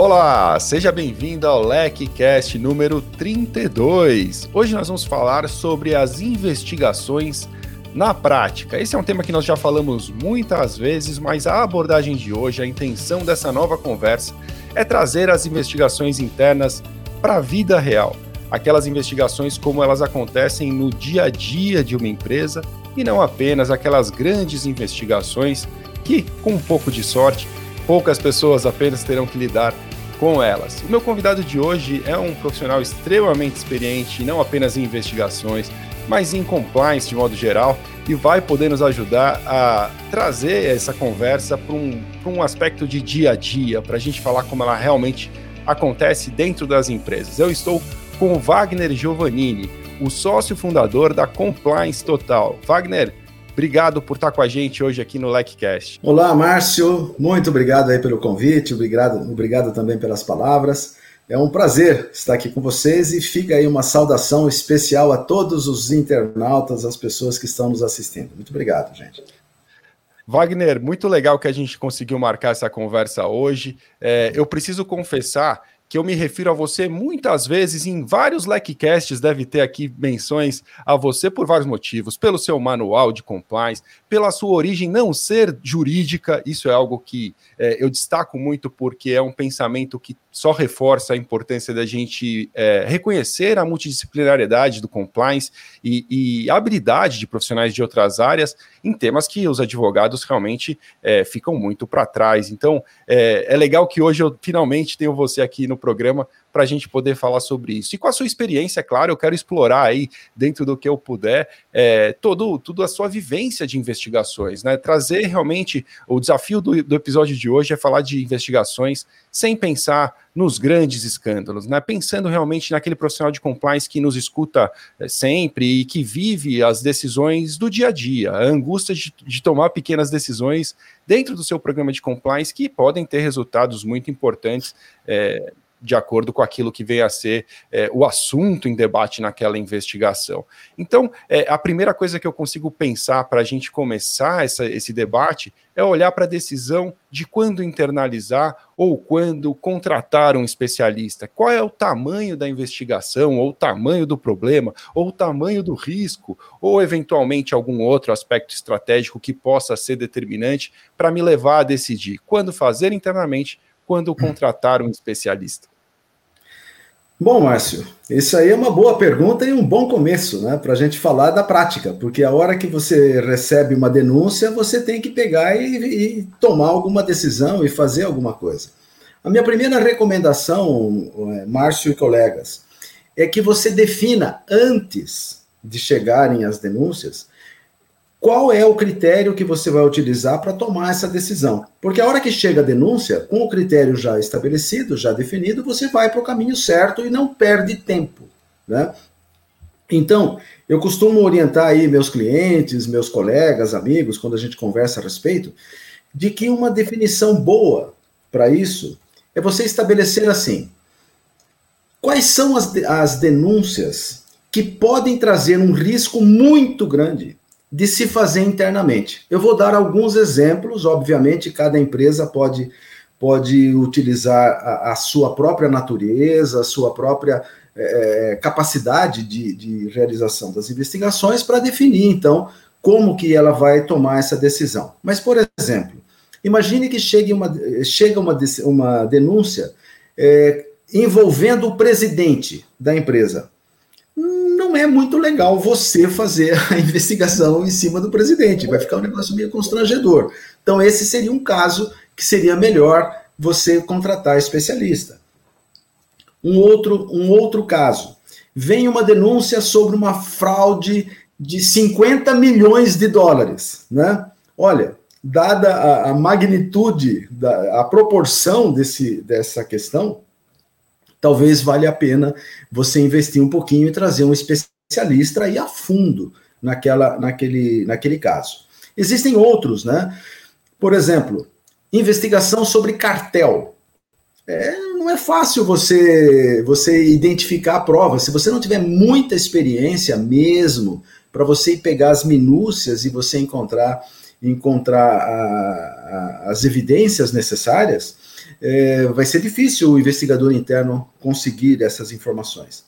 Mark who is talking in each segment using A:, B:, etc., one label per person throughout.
A: Olá, seja bem-vindo ao LecCast número 32. Hoje nós vamos falar sobre as investigações na prática. Esse é um tema que nós já falamos muitas vezes, mas a abordagem de hoje, a intenção dessa nova conversa é trazer as investigações internas para a vida real. Aquelas investigações como elas acontecem no dia a dia de uma empresa e não apenas aquelas grandes investigações que, com um pouco de sorte, poucas pessoas apenas terão que lidar com elas. O meu convidado de hoje é um profissional extremamente experiente, não apenas em investigações, mas em compliance de modo geral, e vai poder nos ajudar a trazer essa conversa para um, um aspecto de dia a dia, para a gente falar como ela realmente acontece dentro das empresas. Eu estou com o Wagner Giovannini, o sócio fundador da Compliance Total. Wagner, Obrigado por estar com a gente hoje aqui no LecCast.
B: Olá, Márcio. Muito obrigado aí pelo convite, obrigado, obrigado também pelas palavras. É um prazer estar aqui com vocês e fica aí uma saudação especial a todos os internautas, as pessoas que estão nos assistindo. Muito obrigado, gente.
A: Wagner, muito legal que a gente conseguiu marcar essa conversa hoje. É, eu preciso confessar que eu me refiro a você muitas vezes em vários LECcasts, deve ter aqui menções a você por vários motivos, pelo seu manual de compliance, pela sua origem não ser jurídica, isso é algo que é, eu destaco muito porque é um pensamento que só reforça a importância da gente é, reconhecer a multidisciplinariedade do compliance e, e, habilidade de profissionais de outras áreas em temas que os advogados realmente é, ficam muito para trás. Então, é, é legal que hoje eu finalmente tenho você aqui no programa para a gente poder falar sobre isso. E com a sua experiência, é claro, eu quero explorar aí, dentro do que eu puder, é, todo, tudo a sua vivência de investigações, né? Trazer realmente o desafio do, do episódio de hoje é falar de investigações sem pensar nos grandes escândalos, né? Pensando realmente naquele profissional de compliance que nos escuta é, sempre e que vive as decisões do dia a dia, a angústia de, de tomar pequenas decisões dentro do seu programa de compliance que podem ter resultados muito importantes. É, de acordo com aquilo que veio a ser é, o assunto em debate naquela investigação. Então, é, a primeira coisa que eu consigo pensar para a gente começar essa, esse debate é olhar para a decisão de quando internalizar ou quando contratar um especialista. Qual é o tamanho da investigação, ou o tamanho do problema, ou o tamanho do risco, ou eventualmente algum outro aspecto estratégico que possa ser determinante para me levar a decidir quando fazer internamente quando contratar um especialista?
B: Bom, Márcio, isso aí é uma boa pergunta e um bom começo, né, para a gente falar da prática, porque a hora que você recebe uma denúncia, você tem que pegar e, e, tomar alguma decisão e fazer alguma coisa. A minha primeira recomendação, é, Márcio e colegas, é que você defina antes de chegarem as denúncias qual é o critério que você vai utilizar para tomar essa decisão. Porque a hora que chega a denúncia, com o critério já estabelecido, já definido, você vai para o caminho certo e não perde tempo. Né? Então, eu costumo orientar aí meus clientes, meus colegas, amigos, quando a gente conversa a respeito, de que uma definição boa para isso é você estabelecer assim: quais são as, as denúncias que podem trazer um risco muito grande de se fazer internamente. Eu vou dar alguns exemplos, obviamente, cada empresa pode, pode utilizar a, a sua própria natureza, a sua própria é, capacidade de, de realização das investigações para definir, então, como que ela vai tomar essa decisão. Mas, por exemplo, imagine que chegue uma, chega uma, uma denúncia é, envolvendo o presidente da empresa é muito legal você fazer a investigação em cima do presidente. Vai ficar um negócio meio constrangedor. Então, esse seria um caso que seria melhor você contratar especialista. Um outro, um outro caso. Vem uma denúncia sobre uma fraude de 50 milhões de dólares. Né? Olha, dada a, a magnitude, da, a proporção desse, dessa questão, talvez valha a pena você investir um pouquinho e trazer um especialista aí a fundo naquela, naquele, naquele caso. Existem outros, né? Por exemplo, investigação sobre cartel. É, não é fácil você você identificar a prova. Se você não tiver muita experiência mesmo, para você pegar as minúcias e você encontrar encontrar a, a, as evidências necessárias, é, vai ser difícil o investigador interno conseguir essas informações.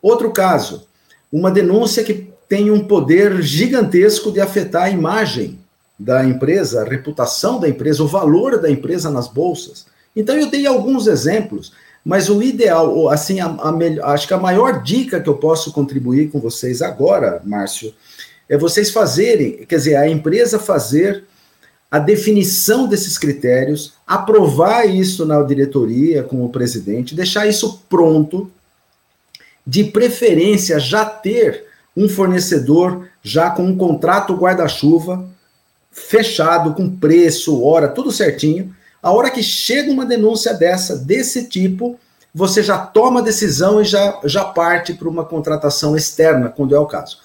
B: Outro caso, uma denúncia que tem um poder gigantesco de afetar a imagem da empresa, a reputação da empresa, o valor da empresa nas bolsas. Então eu dei alguns exemplos, mas o ideal, assim, a, a, acho que a maior dica que eu posso contribuir com vocês agora, Márcio, é vocês fazerem, quer dizer, a empresa fazer a definição desses critérios, aprovar isso na diretoria com o presidente, deixar isso pronto, de preferência já ter um fornecedor já com um contrato guarda-chuva fechado, com preço, hora, tudo certinho. A hora que chega uma denúncia dessa, desse tipo, você já toma a decisão e já, já parte para uma contratação externa, quando é o caso.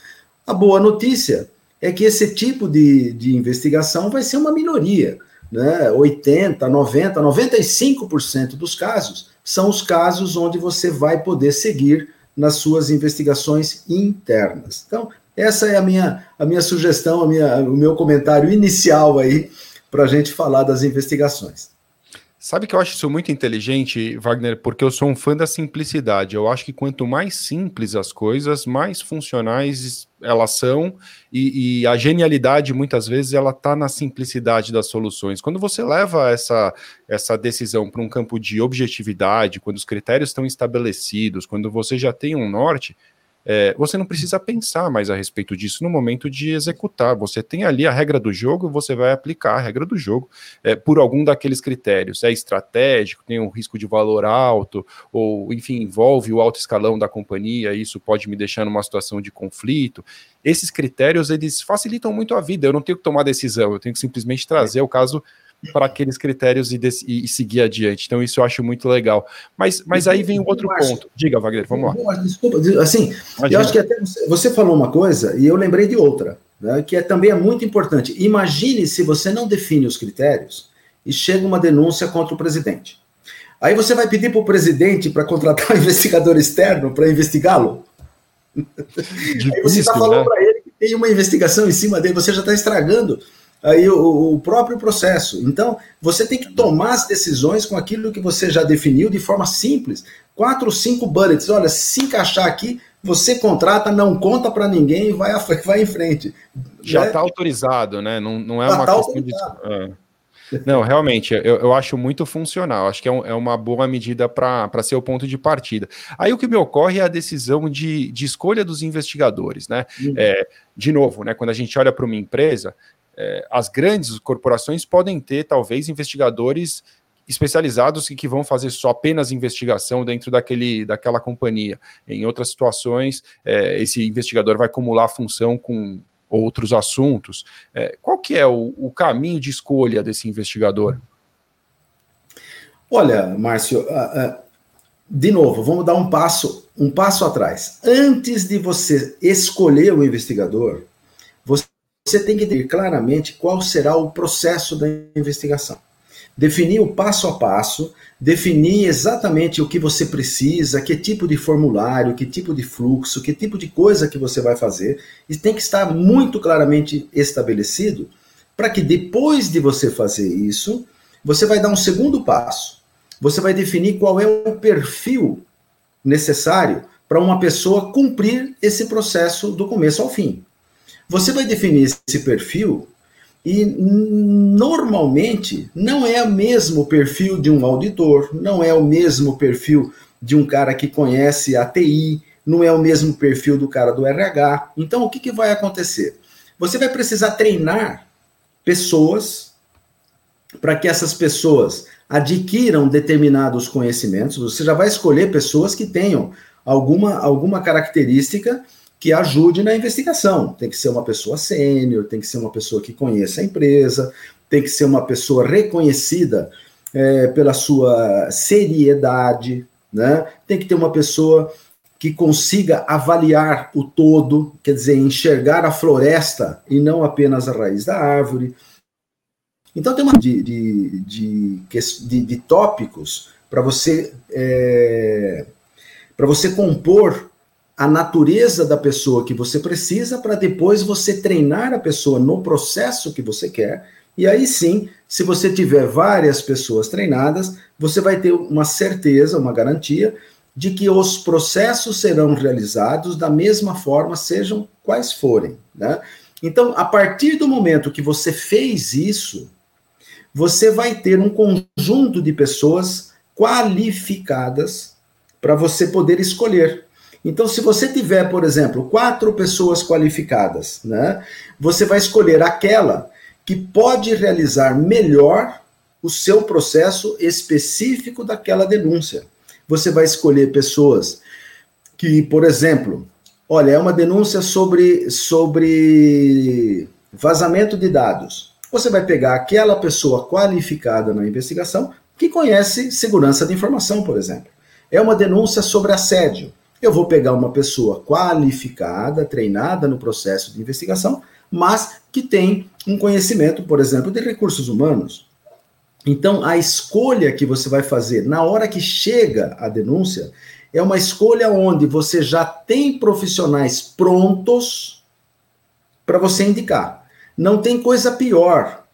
B: A boa notícia é que esse tipo de, de investigação vai ser uma minoria. Né? 80, 90, 95% dos casos são os casos onde você vai poder seguir nas suas investigações internas. Então, essa é a minha, a minha sugestão, a minha, o meu comentário inicial aí para a gente falar das investigações.
A: Sabe que eu acho isso muito inteligente, Wagner, porque eu sou um fã da simplicidade. Eu acho que quanto mais simples as coisas, mais funcionais elas são, e, e a genialidade, muitas vezes, ela está na simplicidade das soluções. Quando você leva essa, essa decisão para um campo de objetividade, quando os critérios estão estabelecidos, quando você já tem um norte, é, você não precisa pensar mais a respeito disso no momento de executar. Você tem ali a regra do jogo, você vai aplicar a regra do jogo é, por algum daqueles critérios. É estratégico, tem um risco de valor alto, ou enfim, envolve o alto escalão da companhia, isso pode me deixar numa situação de conflito. Esses critérios eles facilitam muito a vida. Eu não tenho que tomar decisão, eu tenho que simplesmente trazer o caso para aqueles critérios e, e, seguir adiante. Então, isso eu acho muito legal. Mas, mas aí vem o outro ponto. Diga, Wagner, vamos lá.
B: Desculpa, assim, Imagina. eu acho que até você, você, falou uma coisa e eu lembrei de outra, né, que é, também é muito importante. Imagine se você não define os critérios e chega uma denúncia contra o presidente. Aí você vai pedir para o presidente para contratar um investigador externo para investigá-lo? Aí você está falando né? para ele que tem uma investigação em cima dele, você já está estragando aí o, o, próprio processo. Então, você tem que tomar as decisões com aquilo que você já definiu de forma simples. Quatro, cinco bullets. Olha, se encaixar aqui, você contrata, não conta para ninguém e vai, vai em frente.
A: Já está né? autorizado, né? Não, não é uma tá questão autorizado. de. É. Não, realmente, eu, eu acho muito funcional. Acho que é, um, é uma boa medida para ser o ponto de partida. Aí o que me ocorre é a decisão de, de escolha dos investigadores, né? Uhum. É, de novo, né? Quando a gente olha para uma empresa, é, as grandes corporações podem ter, talvez, investigadores especializados que, que vão fazer só apenas investigação dentro daquele, daquela companhia. Em outras situações, é, esse investigador vai acumular função com outros assuntos. É, qual que é o, o, caminho de escolha desse investigador?
B: Olha, Márcio, de novo, vamos dar um passo, um passo atrás. Antes de você escolher o investigador, você tem que ter claramente qual será o processo da investigação. Definir o passo a passo, definir exatamente o que você precisa, que tipo de formulário, que tipo de fluxo, que tipo de coisa que você vai fazer, e tem que estar muito claramente estabelecido para que depois de você fazer isso, você vai dar um segundo passo. Você vai definir qual é o perfil necessário para uma pessoa cumprir esse processo do começo ao fim. Você vai definir esse perfil e normalmente não é o mesmo perfil de um auditor, não é o mesmo perfil de um cara que conhece a TI, não é o mesmo perfil do cara do RH. Então, o que, que vai acontecer? Você vai precisar treinar pessoas para que essas pessoas adquiram determinados conhecimentos. Você já vai escolher pessoas que tenham alguma, alguma característica que ajude na investigação. Tem que ser uma pessoa sênior, tem que ser uma pessoa que conheça a empresa, tem que ser uma pessoa reconhecida é, pela sua seriedade, né? Tem que ter uma pessoa que consiga avaliar o todo, quer dizer, enxergar a floresta e não apenas a raiz da árvore. Então tem uma de, de, de, de, de tópicos para você é, para você compor a natureza da pessoa que você precisa para depois você treinar a pessoa no processo que você quer E aí sim, se você tiver várias pessoas treinadas, você vai ter uma certeza, uma garantia de que os processos serão realizados da mesma forma, sejam quais forem. Né? Então, a partir do momento que você fez isso, você vai ter um conjunto de pessoas qualificadas para você poder escolher. Então, se você tiver, por exemplo, quatro pessoas qualificadas, né, você vai escolher aquela que pode realizar melhor o seu processo específico daquela denúncia. Você vai escolher pessoas que, por exemplo, olha, é uma denúncia sobre, sobre vazamento de dados. Você vai pegar aquela pessoa qualificada na investigação que conhece segurança de informação, por exemplo. É uma denúncia sobre assédio. Eu vou pegar uma pessoa qualificada, treinada no processo de investigação, mas que tem um conhecimento, por exemplo, de recursos humanos. Então, a escolha que você vai fazer na hora que chega a denúncia é uma escolha onde você já tem profissionais prontos para você indicar. Não tem coisa pior,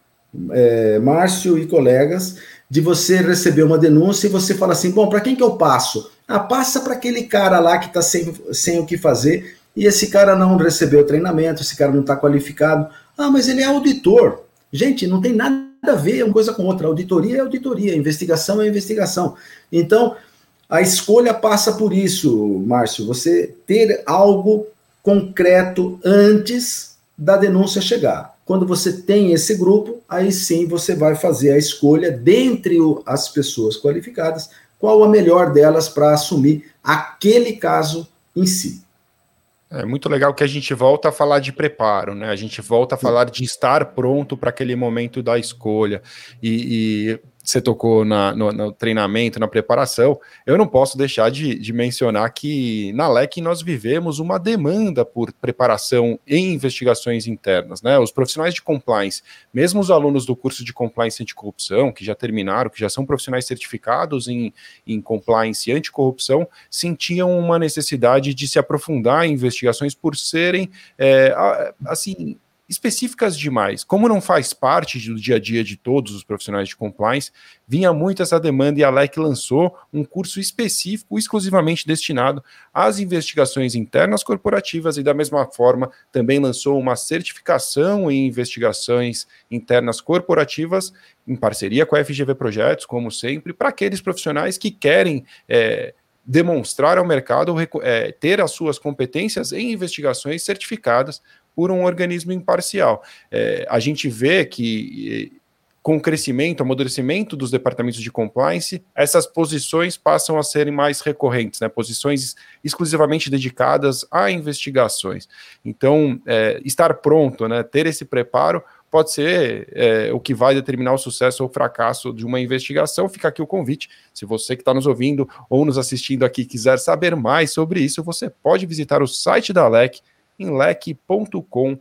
B: é, Márcio e colegas, de você receber uma denúncia e você fala assim: bom, para quem que eu passo? Ah, passa para aquele cara lá que está sem, sem o que fazer e esse cara não recebeu treinamento, esse cara não está qualificado. Ah, mas ele é auditor. Gente, não tem nada a ver uma coisa com outra. Auditoria é auditoria, investigação é investigação. Então, a escolha passa por isso, Márcio, você ter algo concreto antes da denúncia chegar. Quando você tem esse grupo, aí sim você vai fazer a escolha dentre as pessoas qualificadas qual a melhor delas para assumir aquele caso em si.
A: É muito legal que a gente volta a falar de preparo, né? A gente volta a falar de estar pronto para aquele momento da escolha. E, e você tocou na, no, no, treinamento, na preparação, eu não posso deixar de, de, mencionar que na LEC nós vivemos uma demanda por preparação em investigações internas. Né? Os profissionais de compliance, mesmo os alunos do curso de compliance anticorrupção, que já terminaram, que já são profissionais certificados em, em compliance e anticorrupção, sentiam uma necessidade de se aprofundar em investigações por serem, é, assim, específicas demais. Como não faz parte do dia a dia de todos os profissionais de compliance, vinha muito essa demanda e a LEC lançou um curso específico, exclusivamente destinado às investigações internas corporativas e, da mesma forma, também lançou uma certificação em investigações internas corporativas, em parceria com a FGV Projetos, como sempre, para aqueles profissionais que querem. É, demonstrar ao mercado é, ter as suas competências em investigações certificadas por um organismo imparcial. É, a gente vê que com o crescimento, amadurecimento dos departamentos de compliance, essas posições passam a serem mais recorrentes, né? posições exclusivamente dedicadas a investigações. Então, é, estar pronto, né? ter esse preparo, pode ser é, o que vai determinar o sucesso ou o fracasso de uma investigação. Fica aqui o convite. Se você que está nos ouvindo ou nos assistindo aqui quiser saber mais sobre isso, você pode visitar o site da LEC, em leque.com.br.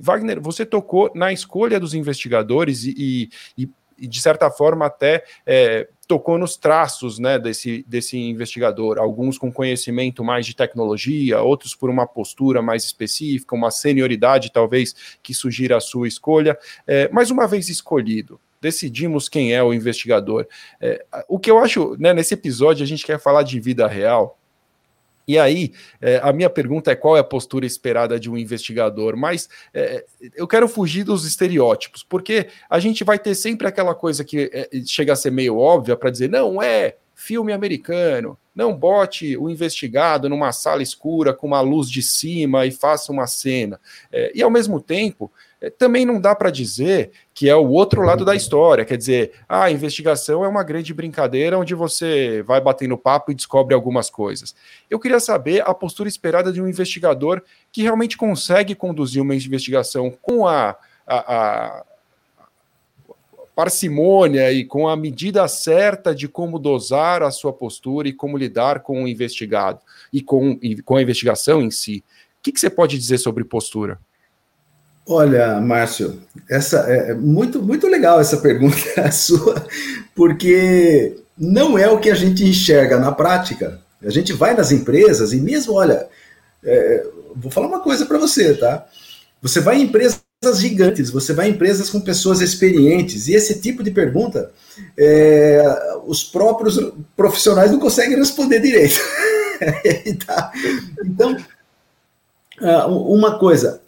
A: Wagner, você tocou na escolha dos investigadores e, e, e de certa forma, até é, tocou nos traços né, desse, desse investigador, alguns com conhecimento mais de tecnologia, outros por uma postura mais específica, uma senioridade talvez que sugira a sua escolha. É, mas uma vez escolhido, decidimos quem é o investigador. É, o que eu acho, né, nesse episódio, a gente quer falar de vida real. E aí, é, a minha pergunta é qual é a postura esperada de um investigador, mas é, eu quero fugir dos estereótipos, porque a gente vai ter sempre aquela coisa que é, chega a ser meio óbvia para dizer, não é filme americano, não bote o investigado numa sala escura com uma luz de cima e faça uma cena. É, e ao mesmo tempo, é, também não dá para dizer que é o outro lado da história. Quer dizer, a investigação é uma grande brincadeira onde você vai batendo papo e descobre algumas coisas. Eu queria saber a postura esperada de um investigador que realmente consegue conduzir uma investigação com a, a, a parcimônia e com a medida certa de como dosar a sua postura e como lidar com o investigado e com, e com a investigação em si. O que, que você pode dizer sobre postura?
B: Olha, Márcio, essa é, é muito muito legal essa pergunta sua, porque não é o que a gente enxerga na prática. A gente vai nas empresas e mesmo, olha, é, vou falar uma coisa para você, tá? Você vai em empresa gigantes, você vai em empresas com pessoas experientes, e esse tipo de pergunta é, os próprios profissionais não conseguem responder direito. Tá. então, ah, uma coisa,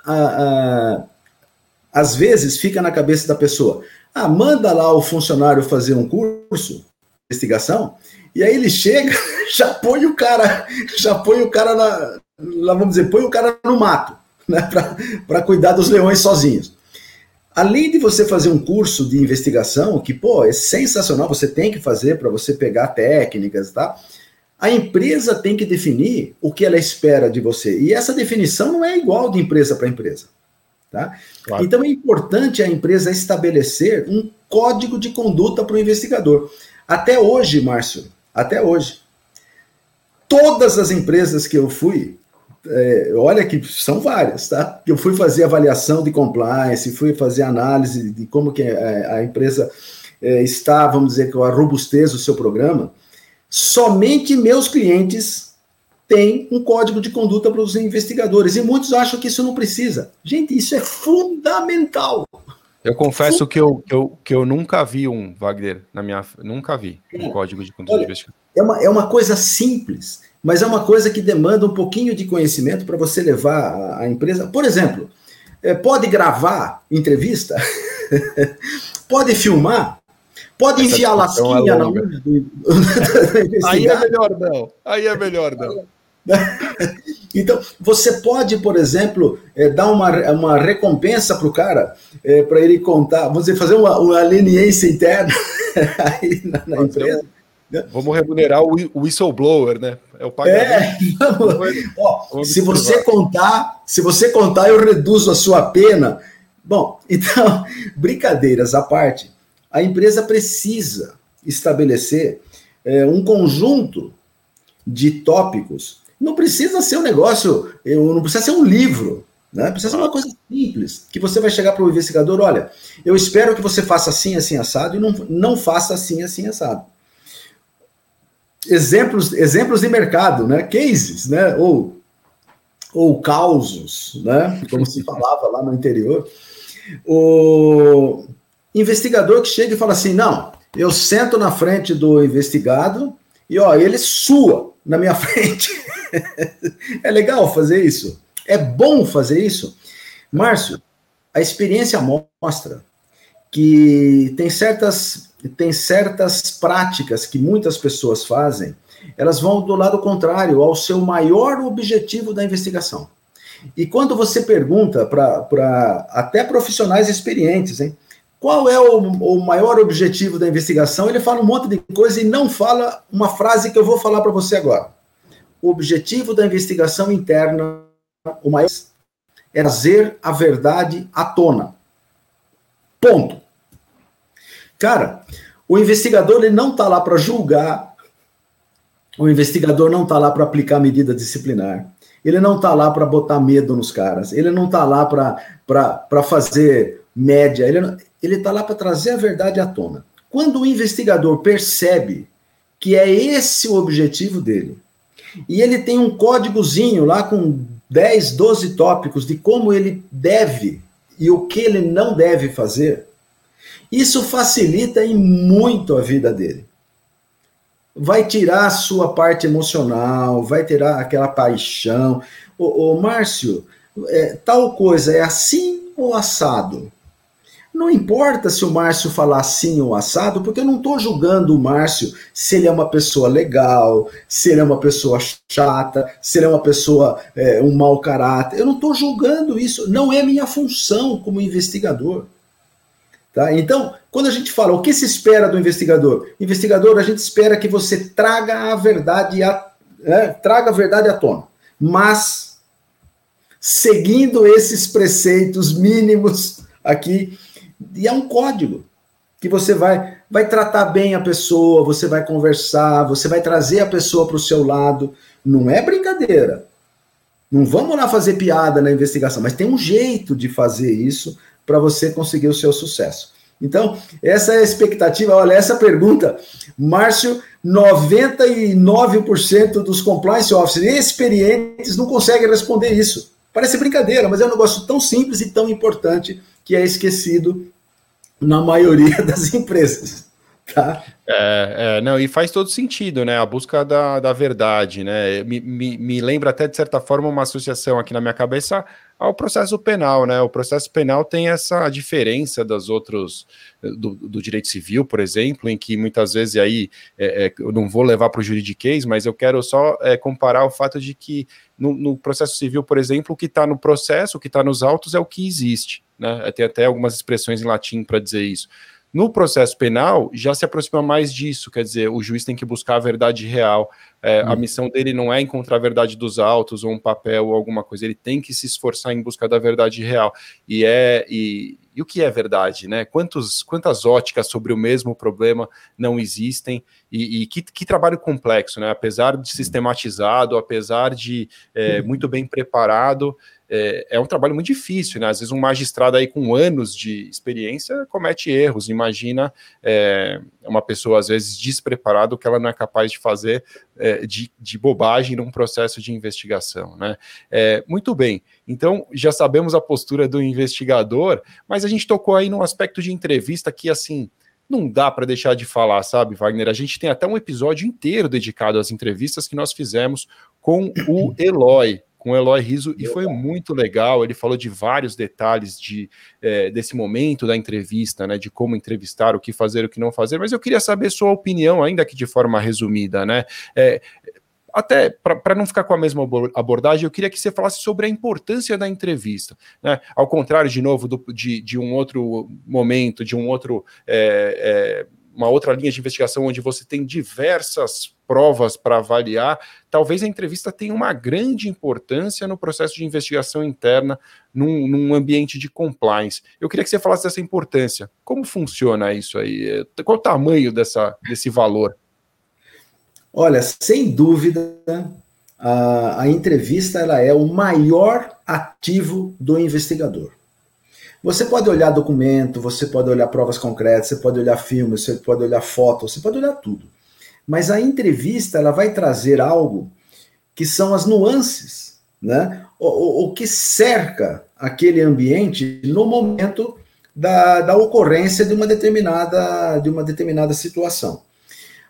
B: às vezes fica na cabeça da pessoa, ah, manda lá o funcionário fazer um curso investigação, e aí ele chega, já põe o cara, já põe o cara na, lá vamos dizer, põe o cara no mato, né, para cuidar dos leões sozinhos. Além de você fazer um curso de investigação, que, pô, é sensacional, você tem que fazer para você pegar técnicas, tá? A empresa tem que definir o que ela espera de você. E essa definição não é igual de empresa para empresa. Tá? Claro. Então é importante a empresa estabelecer um código de conduta para o investigador. Até hoje, Márcio, até hoje, todas as empresas que eu fui, é, olha que são várias, tá? Eu fui fazer avaliação de compliance, fui fazer análise de como que a, é, a empresa é, está, vamos dizer, com a robustez do seu programa. Somente meus clientes têm um código de conduta para os investigadores e muitos acham que isso não precisa. Gente, isso é fundamental.
A: Eu confesso que eu, que eu, que eu nunca vi um, Wagner, na minha. Nunca vi um código de conduta Olha, de investigador.
B: É uma, é uma coisa simples mas é uma coisa que demanda um pouquinho de conhecimento para você levar a, a, empresa. Por exemplo, é, pode gravar entrevista, pode filmar, pode Essa enfiar lasquinha é na unha do,
A: Aí é melhor não. Aí é melhor não.
B: Então, você pode, por exemplo, é, dar uma, uma recompensa para o cara, é, para ele contar, vamos dizer, fazer uma, uma leniência interna aí na, na empresa.
A: Vamos remunerar o whistleblower, né?
B: É o pagamento. É, Ó, se você contar, se você contar, eu reduzo a sua pena. Bom, então, brincadeiras à parte, a empresa precisa estabelecer é, um conjunto de tópicos. Não precisa ser um negócio, não precisa ser um livro, né? Precisa ser uma coisa simples, que você vai chegar para o investigador, olha, eu espero que você faça assim, assim, assado, e não, não faça assim, assim, assado exemplos, exemplos de mercado, né? Cases, né? Ou, ou causos, né? Como se falava lá no interior. O investigador que chega e fala assim: não, eu sento na frente do investigado e ó, ele sua na minha frente. é legal fazer isso. É bom fazer isso. Márcio, a experiência mostra que tem certas tem certas práticas que muitas pessoas fazem, elas vão do lado contrário ao seu maior objetivo da investigação. E quando você pergunta para até profissionais experientes, hein, qual é o, o, maior objetivo da investigação, ele fala um monte de coisa e não fala uma frase que eu vou falar para você agora. O objetivo da investigação interna, o mais, é trazer a verdade à tona. Ponto. Cara, o investigador ele não está lá para julgar, o investigador não está lá para aplicar medida disciplinar, ele não está lá para botar medo nos caras, ele não está lá para fazer média, ele está lá para trazer a verdade à tona. Quando o investigador percebe que é esse o objetivo dele, e ele tem um códigozinho lá com 10, 12 tópicos de como ele deve e o que ele não deve fazer, isso facilita em muito a vida dele. Vai tirar a sua parte emocional, vai tirar aquela paixão. Ô Márcio, é, tal coisa é assim ou assado? Não importa se o Márcio falar assim ou assado, porque eu não estou julgando o Márcio se ele é uma pessoa legal, se ele é uma pessoa chata, se ele é uma pessoa, é, um mau caráter. Eu não estou julgando isso. Não é minha função como investigador. Tá? Então, quando a gente fala o que se espera do investigador, investigador, a gente espera que você traga a verdade né, traga a verdade à tona, mas seguindo esses preceitos mínimos aqui, e é um código que você vai vai tratar bem a pessoa, você vai conversar, você vai trazer a pessoa para o seu lado, não é brincadeira. Não vamos lá fazer piada na investigação, mas tem um jeito de fazer isso para você conseguir o seu sucesso. Então, essa é a expectativa. Olha, essa pergunta, Márcio, 99% dos compliance officers experientes não conseguem responder isso. Parece brincadeira, mas é um negócio tão simples e tão importante que é esquecido na maioria das empresas. Tá?
A: É, é, não, e faz todo sentido, né? A busca da, da verdade, né? Me, me, me lembra até, de certa forma, uma associação aqui na minha cabeça ao processo penal, né? O processo penal tem essa diferença dos outros do, do direito civil, por exemplo, em que muitas vezes aí é, é, eu não vou levar para o juridiquês, mas eu quero só é, comparar o fato de que no, no, processo civil, por exemplo, o que está no processo, o que está nos autos é o que existe, né? Tem até algumas expressões em latim para dizer isso. No processo penal, já se aproxima mais disso, quer dizer, o juiz tem que buscar a verdade real. É, hum. A missão dele não é encontrar a verdade dos autos, ou um papel, ou alguma coisa, ele tem que se esforçar em busca da verdade real. E é. E, e o que é verdade, né? Quantos, quantas óticas sobre o mesmo problema não existem? E, e que, que, trabalho complexo, né? Apesar de sistematizado, apesar de é, uhum. muito bem preparado, é, é, um trabalho muito difícil, né? Às vezes um magistrado aí com anos de experiência comete erros. Imagina é, uma pessoa, às vezes, despreparada, o que ela não é capaz de fazer é, de, de, bobagem num processo de investigação, né? É, muito bem, então já sabemos a postura do investigador, mas a gente tocou aí num aspecto de entrevista que, assim, não dá para deixar de falar, sabe, Wagner? A gente tem até um episódio inteiro dedicado às entrevistas que nós fizemos com o Eloy, com o Eloy Riso e foi muito legal. Ele falou de vários detalhes de, é, desse momento da entrevista, né? De como entrevistar, o que fazer, o que não fazer. Mas eu queria saber sua opinião, ainda que de forma resumida, né? É, até para não ficar com a mesma abordagem, eu queria que você falasse sobre a importância da entrevista. Né? Ao contrário, de novo, do, de, de um outro momento, de um outro. É, uma outra linha de investigação onde você tem diversas provas para avaliar, talvez a entrevista tenha uma grande importância no processo de investigação interna num, num, ambiente de compliance. Eu queria que você falasse dessa importância. Como funciona isso aí? Qual o tamanho dessa, desse valor?
B: Olha, sem dúvida, a, a entrevista ela é o maior ativo do investigador. Você pode olhar documento, você pode olhar provas concretas, você pode olhar filmes, você pode olhar fotos, você pode olhar tudo. Mas a entrevista ela vai trazer algo que são as nuances, né? O, o, o que cerca aquele ambiente no momento da, da ocorrência de uma determinada de uma determinada situação.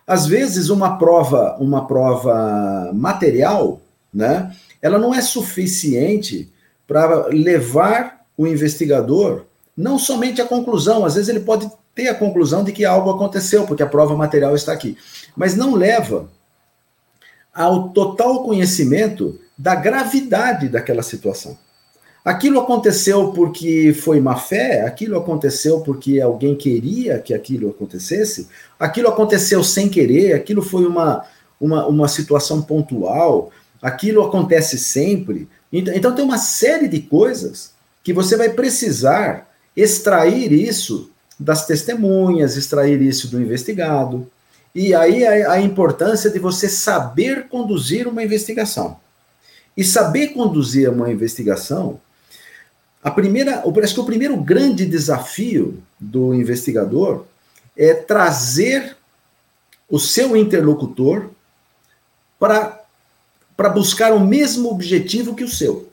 B: Às vezes uma prova uma prova material, né? Ela não é suficiente para levar o investigador não somente à conclusão, às vezes ele pode ter a conclusão de que algo aconteceu, porque a prova material está aqui. Mas não leva ao total conhecimento da gravidade daquela situação. Aquilo aconteceu porque foi má fé, aquilo aconteceu porque alguém queria que aquilo acontecesse, aquilo aconteceu sem querer, aquilo foi uma, uma, uma situação pontual, aquilo acontece sempre. Então, então tem uma série de coisas que você vai precisar extrair isso das testemunhas, extrair isso do investigado. E aí a, a importância de você saber conduzir uma investigação. E saber conduzir uma investigação, a primeira, acho que o primeiro grande desafio do investigador é trazer o seu interlocutor para para buscar o mesmo objetivo que o seu,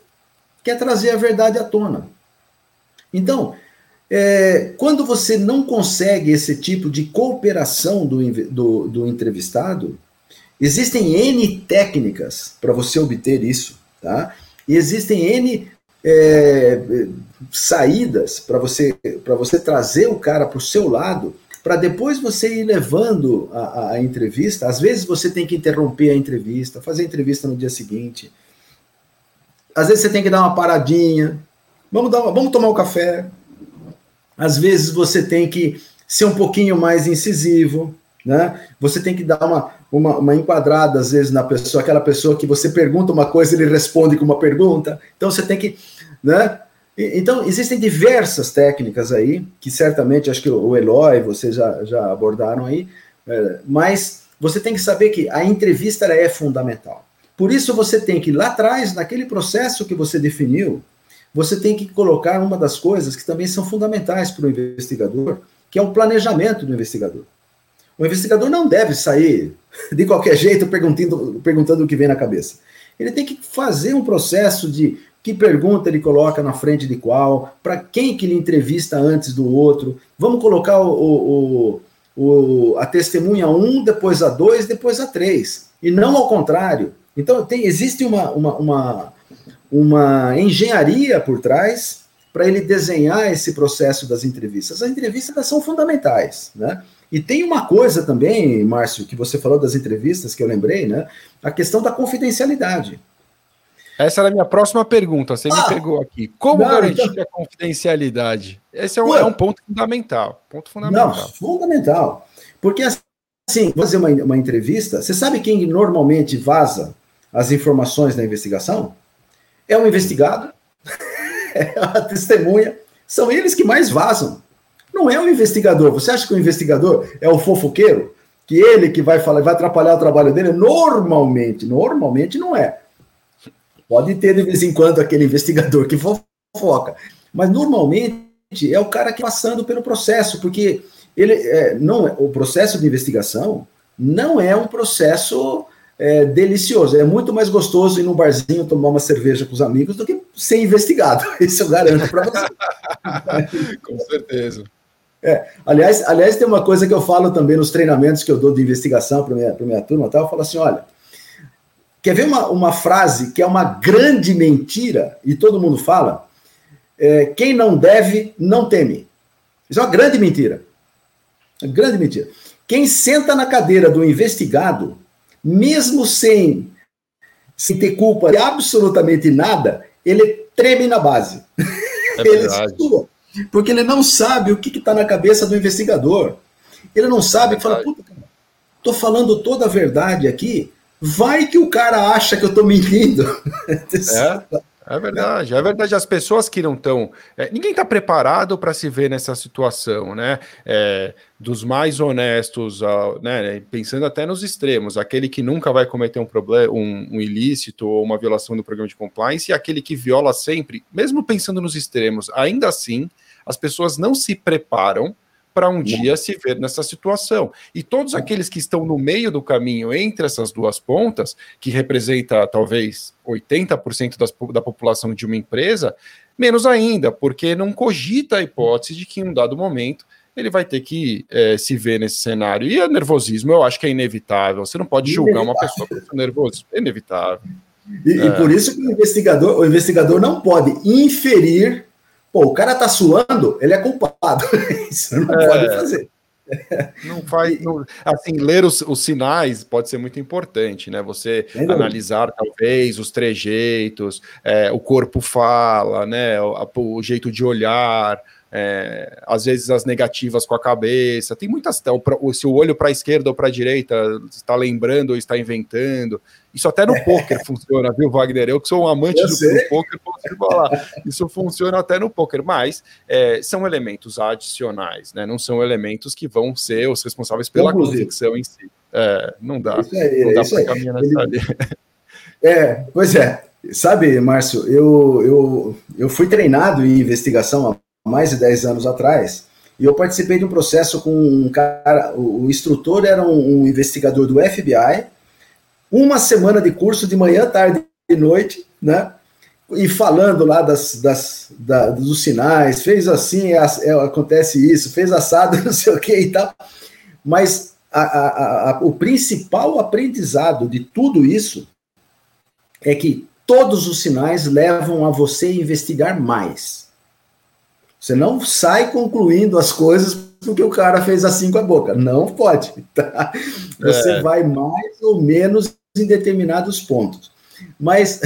B: que é trazer a verdade à tona. Então, é, quando você não consegue esse tipo de cooperação do, do, do entrevistado, existem N técnicas para você obter isso, tá? E existem N é, saídas para você, você trazer o cara para o seu lado, para depois você ir levando a, a, entrevista. Às vezes você tem que interromper a entrevista, fazer a entrevista no dia seguinte. Às vezes você tem que dar uma paradinha. Vamos, dar uma, vamos tomar um café, às vezes você tem que ser um pouquinho mais incisivo, né? Você tem que dar uma, uma, uma, enquadrada, às vezes, na pessoa, aquela pessoa que você pergunta uma coisa, ele responde com uma pergunta. Então você tem que. Né? Então, existem diversas técnicas aí, que certamente acho que o Eloy, vocês já, já abordaram aí, é, mas você tem que saber que a entrevista é fundamental. Por isso você tem que, lá atrás, naquele processo que você definiu, você tem que colocar uma das coisas que também são fundamentais para o investigador, que é o planejamento do investigador. O investigador não deve sair de qualquer jeito perguntando, perguntando o que vem na cabeça. Ele tem que fazer um processo de que pergunta ele coloca na frente de qual, para quem que ele entrevista antes do outro. Vamos colocar o, o, o, a testemunha 1, depois a 2, depois a 3. E não ao contrário. Então, tem, existe uma, uma, uma, uma engenharia por trás para ele desenhar esse processo das entrevistas. As entrevistas são fundamentais, né? E tem uma coisa também, Márcio, que você falou das entrevistas, que eu lembrei, né? A questão da confidencialidade.
A: Essa era a minha próxima pergunta. Você ah, me pegou aqui. Como não, garantir então... a confidencialidade? Esse é um, é um, ponto fundamental. Ponto fundamental. Não,
B: fundamental. Porque assim, fazer uma, uma entrevista, você sabe quem normalmente vaza as informações da investigação? É o investigado, é a testemunha. São eles que mais vazam. Não é o investigador. Você acha que o investigador é o fofoqueiro? Que ele que vai falar, vai atrapalhar o trabalho dele? Normalmente, normalmente não é. Pode ter de vez em quando aquele investigador que fofoca, mas normalmente é o cara que tá passando pelo processo, porque ele é, não é, o processo de investigação não é um processo é, delicioso. É muito mais gostoso ir num barzinho tomar uma cerveja com os amigos do que ser investigado. Isso eu garanto para
A: você. com certeza.
B: É, aliás, aliás, tem uma coisa que eu falo também nos treinamentos que eu dou de investigação para minha, minha turma, tá? eu falo assim: olha, Quer ver uma, uma frase que é uma grande mentira e todo mundo fala? É, quem não deve, não teme. Isso é uma grande mentira. Uma grande mentira. Quem senta na cadeira do investigado, mesmo sem, sem ter culpa de absolutamente nada, ele treme na base. É ele sua, porque ele não sabe o que está na cabeça do investigador. Ele não sabe, é fala, puta, tô falando toda a verdade aqui, Vai que o cara acha que eu estou mentindo.
A: É, é verdade, é verdade. As pessoas que não estão. É, ninguém está preparado para se ver nessa situação, né? É, dos mais honestos, né, pensando até nos extremos, aquele que nunca vai cometer um problema, um, um, ilícito ou uma violação do programa de compliance, e aquele que viola sempre, mesmo pensando nos extremos, ainda assim, as pessoas não se preparam para um dia se ver nessa situação. E todos aqueles que estão no meio do caminho entre essas duas pontas, que representa talvez 80% das, da população de uma empresa, menos ainda, porque não cogita a hipótese de que em um dado momento ele vai ter que é, se ver nesse cenário. E o nervosismo eu acho que é inevitável. Você não pode julgar uma pessoa por nervoso. É inevitável.
B: E, é. e por isso que o investigador, o investigador não pode inferir Pô, o cara tá suando, ele é culpado. Isso não é, pode fazer.
A: Não faz. Não, assim, ler os, os, sinais pode ser muito importante, né? Você analisar, talvez, os trejeitos, é, o corpo fala, né? O, o jeito de olhar, é, às vezes as negativas com a cabeça. Tem muitas. Se o olho para a esquerda ou para a direita está lembrando ou está inventando. Isso até no poker funciona, viu, Wagner? Eu que sou um amante do, do poker, posso falar. Isso funciona até no poker, mas é, são elementos adicionais, né? Não são elementos que vão ser os responsáveis pela convicção em si. É, não dá. Aí, não dá para caminhar nessa Ele...
B: É, pois é. Sabe, Márcio, eu, eu, eu fui treinado em investigação há mais de 10 anos atrás, e eu participei de um processo com um cara, o, instrutor era um, um investigador do FBI, uma semana de curso de manhã, tarde e noite, né? E falando lá das, das, da, dos sinais, fez assim, é, é, acontece isso, fez assado, não sei o que e tal. Mas a, a, a, o principal aprendizado de tudo isso é que todos os sinais levam a você investigar mais. Você não sai concluindo as coisas porque o cara fez assim com a boca. Não pode. Tá? Você é. vai mais ou menos em determinados pontos. Mas,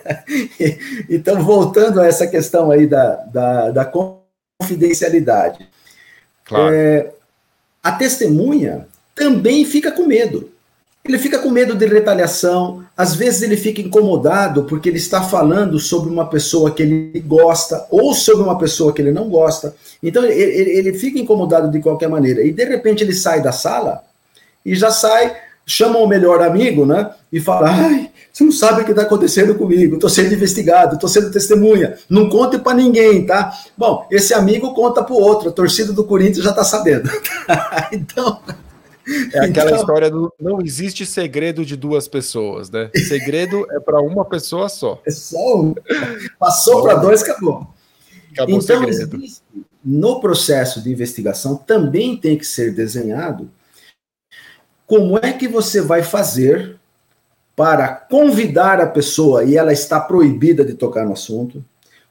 B: então, voltando a essa questão aí da, da, da confidencialidade. Claro. É, a testemunha também fica com medo. Ele fica com medo de retaliação, às vezes ele fica incomodado porque ele está falando sobre uma pessoa que ele gosta ou sobre uma pessoa que ele não gosta. Então ele, ele fica incomodado de qualquer maneira. E de repente ele sai da sala e já sai chama o melhor amigo, né? E fala: ai, você não sabe o que está acontecendo comigo, estou sendo investigado, estou sendo testemunha, não conte para ninguém, tá? Bom, esse amigo conta para o outro, a torcida do Corinthians já está sabendo. então,
A: É aquela então, história do não existe segredo de duas pessoas, né? Segredo é para uma pessoa só.
B: É só um. Passou para dois, acabou. Acabou então, segredo. no processo de investigação também tem que ser desenhado como é que você vai fazer para convidar a pessoa e ela está proibida de tocar no assunto?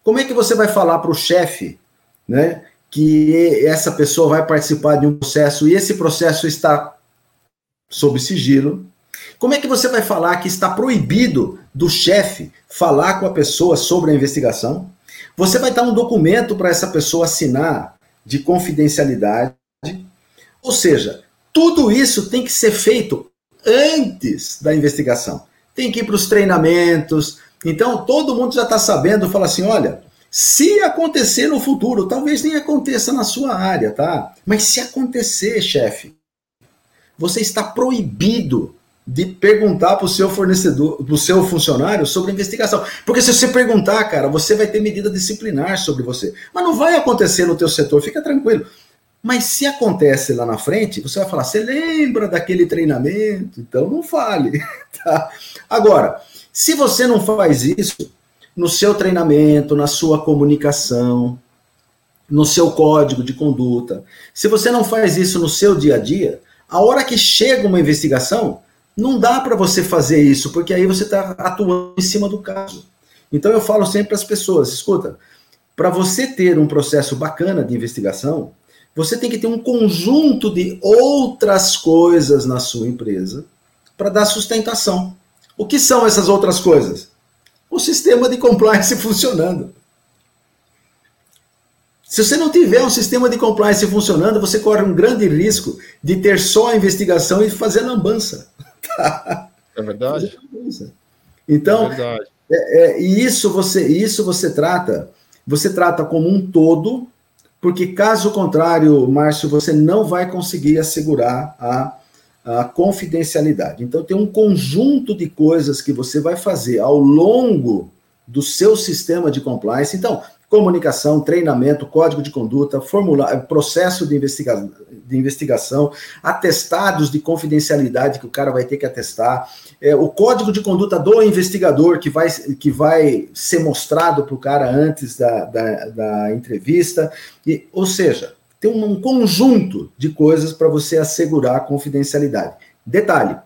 B: Como é que você vai falar para o chefe, né, que essa pessoa vai participar de um processo e esse processo está sob sigilo? Como é que você vai falar que está proibido do chefe falar com a pessoa sobre a investigação? Você vai dar um documento para essa pessoa assinar de confidencialidade. Ou seja, tudo isso tem que ser feito antes da investigação. Tem que ir para os treinamentos. Então, todo mundo já está sabendo, fala assim: olha, se acontecer no futuro, talvez nem aconteça na sua área, tá? Mas se acontecer, chefe, você está proibido de perguntar para o seu fornecedor, para o seu funcionário sobre a investigação. Porque se você perguntar, cara, você vai ter medida disciplinar sobre você. Mas não vai acontecer no teu setor, fica tranquilo. Mas se acontece lá na frente, você vai falar, você lembra daquele treinamento? Então não fale. Tá? Agora, se você não faz isso, no seu treinamento, na sua comunicação, no seu código de conduta. Se você não faz isso no seu dia a dia, a hora que chega uma investigação, não dá para você fazer isso, porque aí você está atuando em cima do caso. Então eu falo sempre para as pessoas: escuta, para você ter um processo bacana de investigação, você tem que ter um conjunto de outras coisas na sua empresa para dar sustentação. O que são essas outras coisas? O sistema de compliance funcionando. Se você não tiver um sistema de compliance funcionando, você corre um grande risco de ter só a investigação e fazer lambança.
A: É verdade.
B: Então, é verdade. É, é, e isso você, isso você trata, você trata como um todo, porque caso contrário, Márcio, você não vai conseguir assegurar a a confidencialidade. Então, tem um conjunto de coisas que você vai fazer ao longo do seu sistema de compliance. Então, comunicação, treinamento, código de conduta, formulário, processo de, investiga de investigação, atestados de confidencialidade que o cara vai ter que atestar, é, o código de conduta do investigador que vai, que vai ser mostrado para o cara antes da, da, da entrevista. E, ou seja, tem um conjunto de coisas para você assegurar a confidencialidade. Detalhe: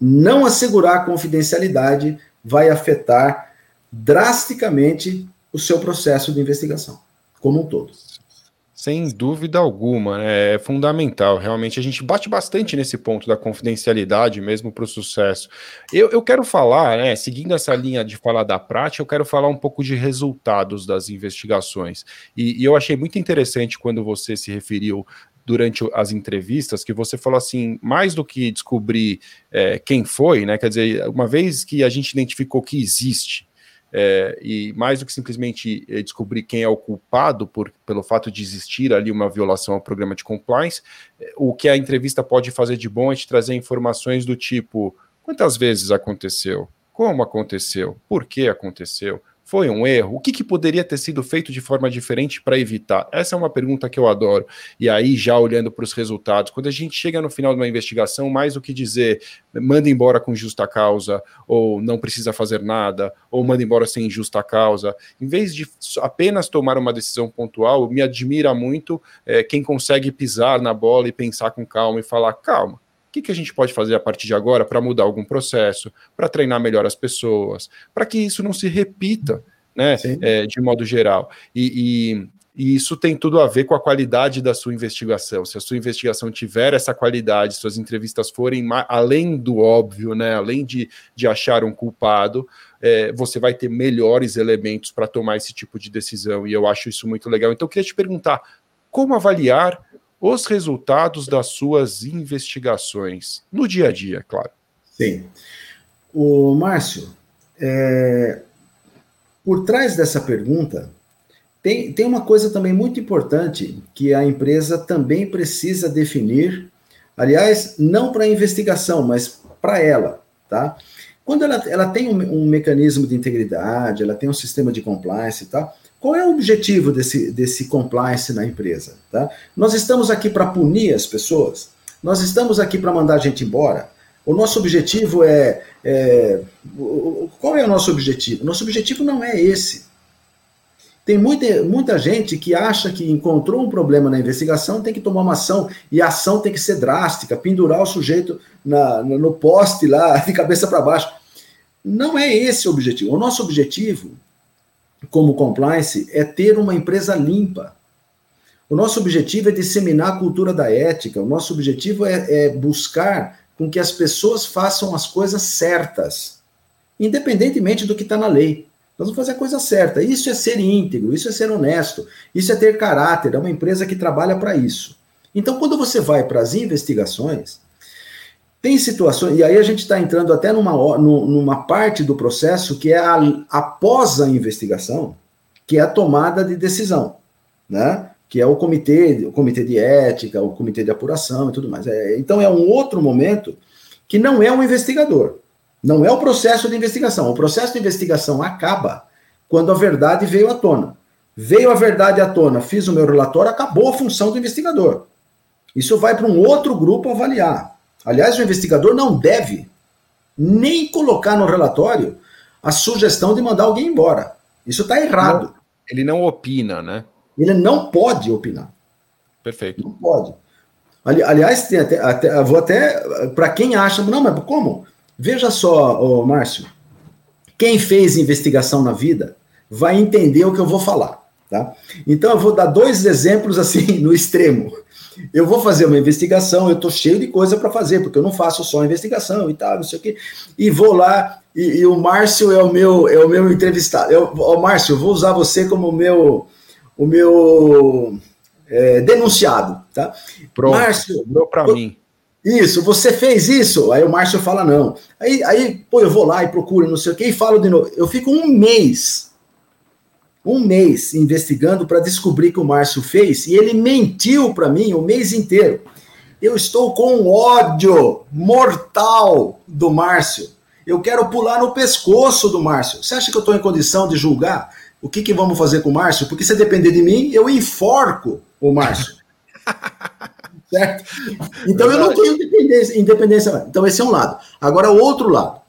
B: não assegurar a confidencialidade vai afetar drasticamente o seu processo de investigação, como um todo.
A: Sem dúvida alguma, né? é fundamental. Realmente, a gente bate bastante nesse ponto da confidencialidade mesmo para o sucesso. Eu, eu quero falar, né, seguindo essa linha de falar da prática, eu quero falar um pouco de resultados das investigações. E, e eu achei muito interessante quando você se referiu durante as entrevistas que você falou assim, mais do que descobrir é, quem foi, né? Quer dizer, uma vez que a gente identificou que existe é, e mais do que simplesmente é, descobrir quem é o culpado por, pelo fato de existir ali uma violação ao programa de compliance, é, o que a entrevista pode fazer de bom é te trazer informações do tipo: quantas vezes aconteceu? Como aconteceu? Por que aconteceu? Foi um erro? O que, que poderia ter sido feito de forma diferente para evitar? Essa é uma pergunta que eu adoro. E aí, já olhando para os resultados, quando a gente chega no final de uma investigação, mais do que dizer manda embora com justa causa, ou não precisa fazer nada, ou manda embora sem justa causa, em vez de apenas tomar uma decisão pontual, me admira muito é, quem consegue pisar na bola e pensar com calma e falar: calma, que, que a gente pode fazer a partir de agora para mudar algum processo, para treinar melhor as pessoas, para que isso não se repita, né, é, de modo geral. E, e, e, isso tem tudo a ver com a qualidade da sua investigação. Se a sua investigação tiver essa qualidade, suas entrevistas forem além do óbvio, né, além de, de achar um culpado, é, você vai ter melhores elementos para tomar esse tipo de decisão. E eu acho isso muito legal. Então, eu queria te perguntar como avaliar os resultados das suas investigações no dia a dia, claro.
B: Sim. O Márcio, é, por trás dessa pergunta, tem, tem uma coisa também muito importante que a empresa também precisa definir, aliás, não para a investigação, mas para ela, tá? Quando ela, ela tem um, um, mecanismo de integridade, ela tem um sistema de compliance e tal, qual é o objetivo desse, desse compliance na empresa? Tá? Nós estamos aqui para punir as pessoas? Nós estamos aqui para mandar a gente embora. O nosso objetivo é, é. Qual é o nosso objetivo? Nosso objetivo não é esse. Tem muita, muita gente que acha que encontrou um problema na investigação, tem que tomar uma ação, e a ação tem que ser drástica, pendurar o sujeito na, no poste lá, de cabeça para baixo. Não é esse o objetivo. O nosso objetivo, como compliance, é ter uma empresa limpa. O nosso objetivo é disseminar a cultura da ética, o nosso objetivo é, é buscar com que as pessoas façam as coisas certas, independentemente do que está na lei. Nós vamos fazer a coisa certa. Isso é ser íntegro, isso é ser honesto, isso é ter caráter, é uma empresa que trabalha para isso. Então, quando você vai para as investigações, tem situações, e aí a gente está entrando até numa, numa parte do processo que é a, após a investigação, que é a tomada de decisão, né? Que é o comitê, o comitê de ética, o comitê de apuração e tudo mais. É, então é um outro momento que não é um investigador. Não é o processo de investigação. O processo de investigação acaba quando a verdade veio à tona. Veio a verdade à tona, fiz o meu relatório, acabou a função do investigador. Isso vai para um outro grupo avaliar. Aliás, o investigador não deve nem colocar no relatório a sugestão de mandar alguém embora. Isso está errado.
A: Ele não opina, né?
B: Ele não pode opinar.
A: Perfeito.
B: Não pode. Ali, aliás, até, até, vou até. Para quem acha, não, mas como? Veja só, ô, Márcio, quem fez investigação na vida vai entender o que eu vou falar, tá? Então eu vou dar dois exemplos assim no extremo. Eu vou fazer uma investigação, eu estou cheio de coisa para fazer, porque eu não faço só investigação e tal, não sei o quê. E vou lá, e, e o Márcio é o meu é o meu entrevistado. Eu, ô, Márcio, eu vou usar você como o meu, o meu é, denunciado, tá?
A: Pronto, Márcio, para mim.
B: Isso, você fez isso? Aí o Márcio fala não. Aí, aí, pô, eu vou lá e procuro, não sei o quê, e falo de novo. Eu fico um mês, um mês investigando para descobrir que o Márcio fez, e ele mentiu para mim o mês inteiro. Eu estou com ódio mortal do Márcio. Eu quero pular no pescoço do Márcio. Você acha que eu estou em condição de julgar o que, que vamos fazer com o Márcio? Porque se depender de mim, eu enforco o Márcio. certo? Então eu não tenho independência, independência. Então esse é um lado. Agora o outro lado.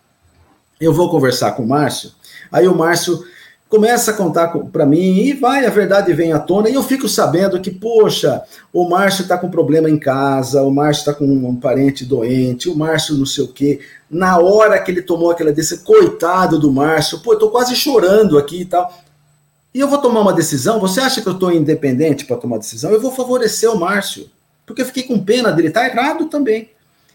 B: Eu vou conversar com o Márcio, aí o Márcio começa a contar para mim e vai, a verdade vem à tona, e eu fico sabendo que, poxa, o Márcio está com problema em casa, o Márcio está com um parente doente, o Márcio não sei o quê. Na hora que ele tomou aquela decisão, coitado do Márcio, pô, eu tô quase chorando aqui e tal. E eu vou tomar uma decisão, você acha que eu estou independente para tomar decisão? Eu vou favorecer o Márcio porque eu fiquei com pena dele, está errado também.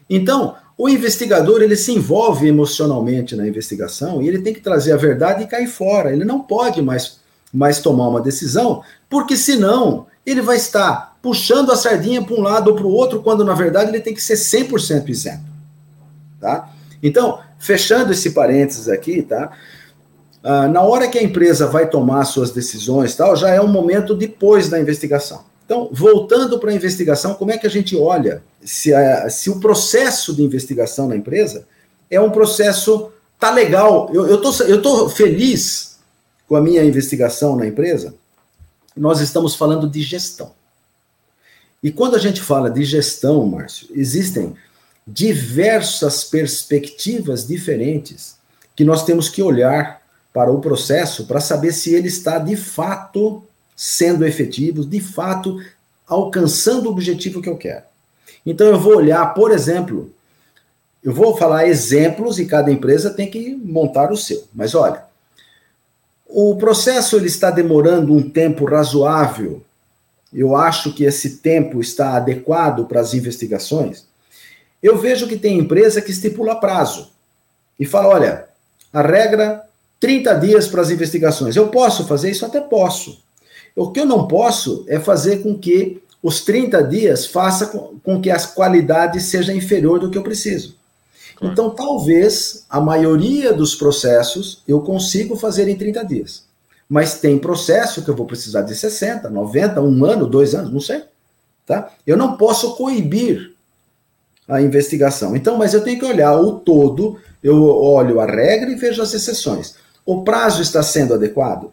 B: Então, o investigador ele se envolve emocionalmente na investigação e ele tem que trazer a verdade e cair fora. Ele não pode mais, mais tomar uma decisão, porque senão ele vai estar puxando a sardinha para um lado ou para o outro, quando na verdade ele tem que ser 100% isento. Tá? Então, fechando esse parênteses aqui, tá? Ah, na hora que a empresa vai tomar suas decisões, tal, já é um momento depois da investigação. Então, voltando para a investigação, como é que a gente olha se, a, se o processo de investigação na empresa é um processo tá legal? Eu, eu, tô, eu tô feliz com a minha investigação na empresa. Nós estamos falando de gestão. E quando a gente fala de gestão, Márcio, existem diversas perspectivas diferentes que nós temos que olhar para o processo para saber se ele está de fato sendo efetivos, de fato alcançando o objetivo que eu quero. Então eu vou olhar, por exemplo, eu vou falar exemplos e cada empresa tem que montar o seu. Mas olha, o processo ele está demorando um tempo razoável. Eu acho que esse tempo está adequado para as investigações. Eu vejo que tem empresa que estipula prazo e fala, olha, a regra 30 dias para as investigações. Eu posso fazer isso? Até posso. O que eu não posso é fazer com que os 30 dias faça com que a qualidade seja inferior do que eu preciso. Claro. Então, talvez a maioria dos processos eu consigo fazer em 30 dias. Mas tem processo que eu vou precisar de 60, 90, um ano, dois anos, não sei. Tá? Eu não posso coibir a investigação. Então, mas eu tenho que olhar o todo, eu olho a regra e vejo as exceções. O prazo está sendo adequado?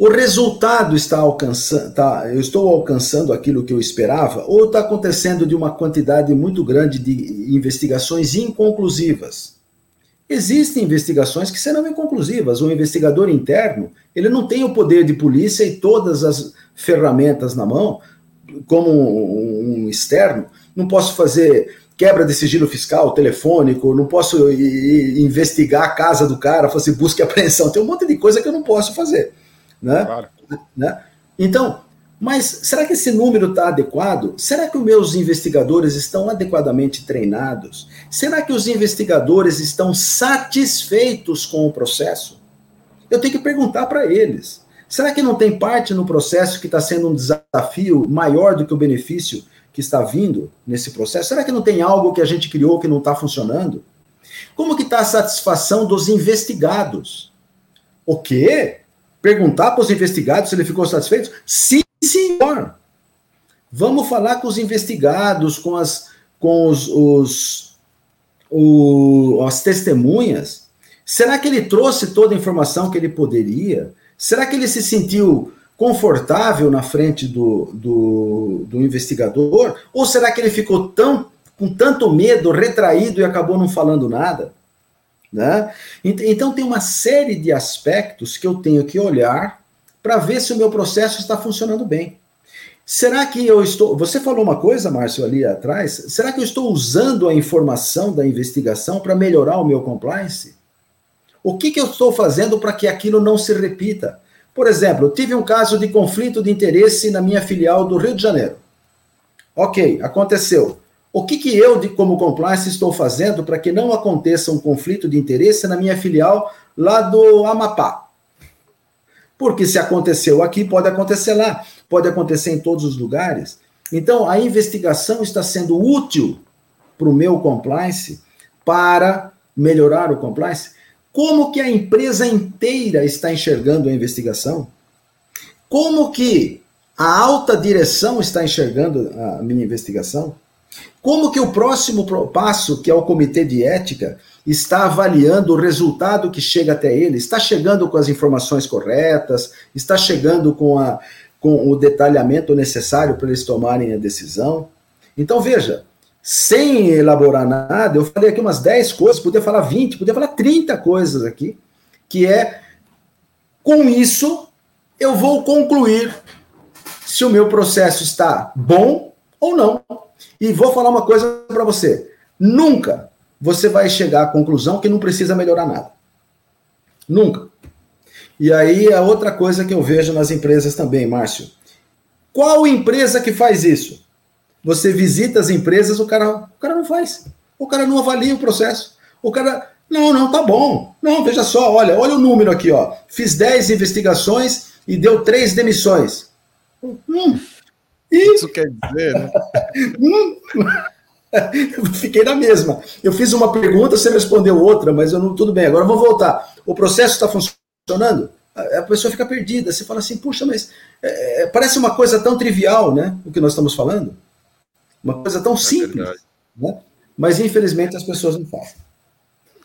B: O resultado está alcançando, tá, eu estou alcançando aquilo que eu esperava, ou está acontecendo de uma quantidade muito grande de investigações inconclusivas? Existem investigações que serão inconclusivas. O investigador interno, ele não tem o poder de polícia e todas as ferramentas na mão, como um externo. Não posso fazer quebra de sigilo fiscal, telefônico, não posso investigar a casa do cara, fazer busca e apreensão. Tem um monte de coisa que eu não posso fazer. Né? Claro. Né? Então, mas será que esse número está adequado? Será que os meus investigadores estão adequadamente treinados? Será que os investigadores estão satisfeitos com o processo? Eu tenho que perguntar para eles. Será que não tem parte no processo que está sendo um desafio maior do que o benefício que está vindo nesse processo? Será que não tem algo que a gente criou que não está funcionando? Como que está a satisfação dos investigados? O quê? Perguntar para os investigados se ele ficou satisfeito? Sim, senhor. Vamos falar com os investigados, com as, com os, os o, as testemunhas. Será que ele trouxe toda a informação que ele poderia? Será que ele se sentiu confortável na frente do, do, do investigador? Ou será que ele ficou tão com tanto medo, retraído e acabou não falando nada? Né? Então tem uma série de aspectos que eu tenho que olhar para ver se o meu processo está funcionando bem. Será que eu estou. Você falou uma coisa, Márcio, ali atrás. Será que eu estou usando a informação da investigação para melhorar o meu compliance? O que, que eu estou fazendo para que aquilo não se repita? Por exemplo, eu tive um caso de conflito de interesse na minha filial do Rio de Janeiro. Ok, aconteceu. O que, que eu, como compliance, estou fazendo para que não aconteça um conflito de interesse na minha filial lá do Amapá? Porque se aconteceu aqui, pode acontecer lá, pode acontecer em todos os lugares. Então, a investigação está sendo útil para o meu compliance, para melhorar o compliance. Como que a empresa inteira está enxergando a investigação? Como que a alta direção está enxergando a minha investigação? Como que o próximo passo, que é o comitê de ética, está avaliando o resultado que chega até ele? Está chegando com as informações corretas? Está chegando com, a, com o detalhamento necessário para eles tomarem a decisão? Então, veja, sem elaborar nada, eu falei aqui umas 10 coisas, podia falar 20, podia falar 30 coisas aqui, que é, com isso, eu vou concluir se o meu processo está bom ou não. E vou falar uma coisa para você: nunca você vai chegar à conclusão que não precisa melhorar nada. Nunca. E aí a outra coisa que eu vejo nas empresas também, Márcio. Qual empresa que faz isso? Você visita as empresas, o cara, o cara não faz. O cara não avalia o processo. O cara, não, não, tá bom. Não, veja só, olha, olha o número aqui, ó. Fiz 10 investigações e deu 3 demissões. Hum,
A: isso quer dizer, né?
B: Fiquei na mesma. Eu fiz uma pergunta, você respondeu outra, mas eu não. Tudo bem, agora vamos voltar. O processo está funcionando? A pessoa fica perdida. Você fala assim, puxa, mas é, é, parece uma coisa tão trivial, né? O que nós estamos falando. Uma coisa tão é simples. Né? Mas infelizmente as pessoas não fazem.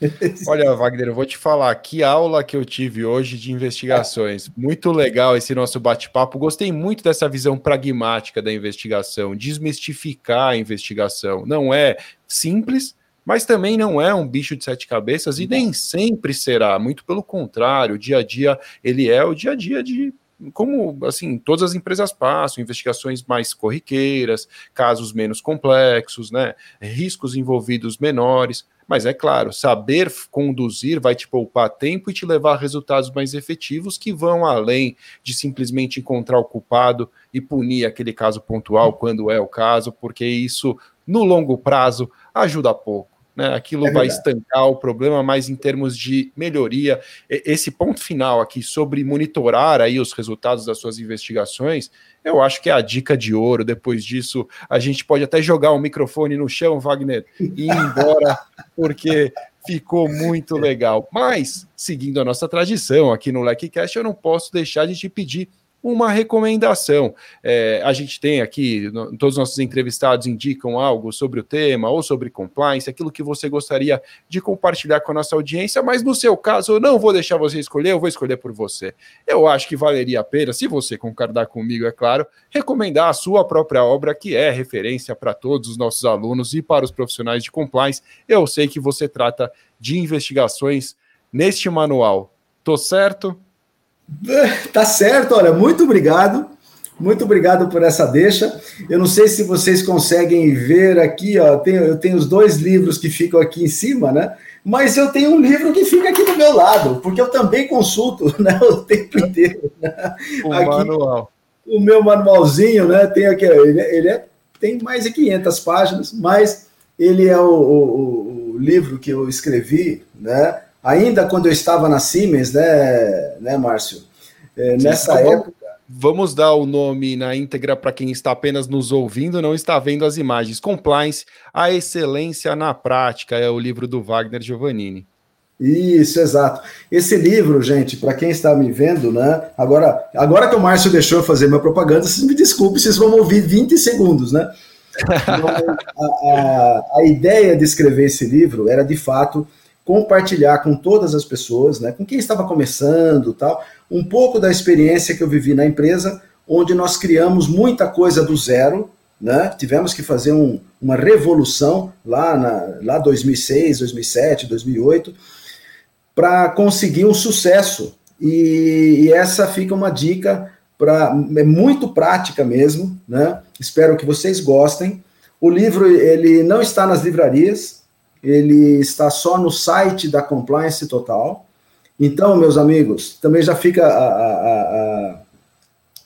A: Olha, Wagner, eu vou te falar que aula que eu tive hoje de investigações. Muito legal esse nosso bate-papo. Gostei muito dessa visão pragmática da investigação, desmistificar a investigação. Não é simples, mas também não é um bicho de sete cabeças e nem sempre será. Muito pelo contrário, o dia a dia ele é o dia a dia de como assim todas as empresas passam, investigações mais corriqueiras, casos menos complexos, né, riscos envolvidos menores. Mas é claro, saber conduzir vai te poupar tempo e te levar a resultados mais efetivos que vão além de simplesmente encontrar o culpado e punir aquele caso pontual quando é o caso, porque isso no longo prazo ajuda pouco. Né? Aquilo é vai estancar o problema, mas em termos de melhoria, esse ponto final aqui sobre monitorar aí os resultados das suas investigações, eu acho que é a dica de ouro. Depois disso, a gente pode até jogar o microfone no chão, Wagner, e ir embora, porque ficou muito legal. Mas, seguindo a nossa tradição aqui no LecCast, eu não posso deixar de te pedir uma recomendação. É, a gente tem aqui, no, todos os nossos entrevistados indicam algo sobre o tema ou sobre compliance, aquilo que você gostaria de compartilhar com a nossa audiência, mas no seu caso, eu não vou deixar você escolher, eu vou escolher por você. Eu acho que valeria a pena, se você concordar comigo, é claro, recomendar a sua própria obra, que é referência para todos os nossos alunos e para os profissionais de compliance. Eu sei que você trata de investigações neste manual. Tô certo?
B: Tá certo, olha, muito obrigado. Muito obrigado por essa deixa. Eu não sei se vocês conseguem ver aqui, ó, tenho, eu tenho os dois livros que ficam aqui em cima, né? Mas eu tenho um livro que fica aqui do meu lado, porque eu também consulto né, o tempo inteiro. Né?
A: O aqui, manual.
B: O meu manualzinho, né? Tem aqui, ele, ele é, tem mais de 500 páginas, mas ele é o, o, o livro que eu escrevi, né? Ainda quando eu estava na Siemens, né, né Márcio? É, nessa Sim, época.
A: Vamos dar o nome na íntegra para quem está apenas nos ouvindo, não está vendo as imagens. Compliance, a excelência na prática, é o livro do Wagner Giovannini.
B: Isso, exato. Esse livro, gente, para quem está me vendo, né? Agora, agora que o Márcio deixou eu fazer minha propaganda, vocês me desculpem, vocês vão ouvir 20 segundos, né? a, a, a ideia de escrever esse livro era de fato compartilhar com todas as pessoas, né, com quem estava começando, tal, um pouco da experiência que eu vivi na empresa, onde nós criamos muita coisa do zero, né? Tivemos que fazer um, uma revolução lá na lá 2006, 2007, 2008 para conseguir um sucesso. E, e, essa fica uma dica para é muito prática mesmo, né? Espero que vocês gostem. O livro ele não está nas livrarias, ele está só no site da Compliance Total. Então, meus amigos, também já fica a, a, a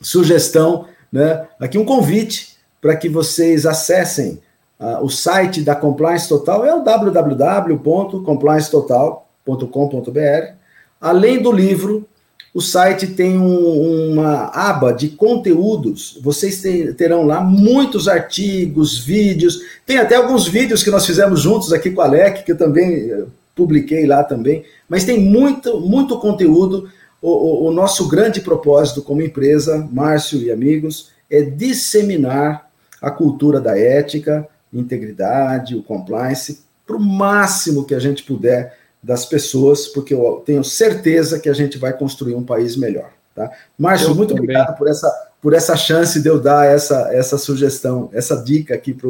B: sugestão, né? Aqui um convite para que vocês acessem uh, o site da Compliance Total, é o www.compliancetotal.com.br. Além do livro, o site tem um, uma aba de conteúdos. Vocês terão lá muitos artigos, vídeos. Tem até alguns vídeos que nós fizemos juntos aqui com a Alec, que eu também eh, publiquei lá também. Mas tem muito, muito conteúdo. O, o, o nosso grande propósito como empresa, Márcio e amigos, é disseminar a cultura da ética, integridade, o compliance, para o máximo que a gente puder das pessoas, porque eu tenho certeza que a gente vai construir um país melhor. Tá? Márcio, eu muito também. obrigado por essa, por essa chance de eu dar essa, essa sugestão, essa dica aqui para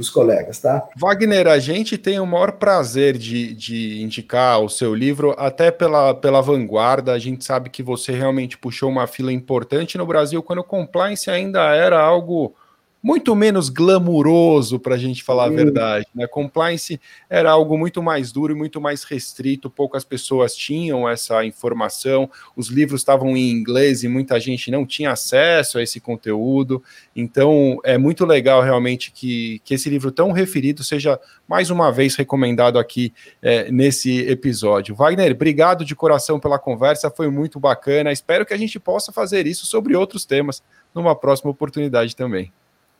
B: os colegas, tá?
A: Wagner, a gente tem o maior prazer de, de indicar o seu livro, até pela, pela vanguarda. A gente sabe que você realmente puxou uma fila importante no Brasil, quando o compliance ainda era algo muito menos glamuroso, para a gente falar a verdade. Né? Compliance era algo muito mais duro e muito mais restrito, poucas pessoas tinham essa informação, os livros estavam em inglês e muita gente não tinha acesso a esse conteúdo. Então é muito legal realmente que, que esse livro tão referido seja mais uma vez recomendado aqui é, nesse episódio. Wagner, obrigado de coração pela conversa, foi muito bacana. Espero que a gente possa fazer isso sobre outros temas numa próxima oportunidade também.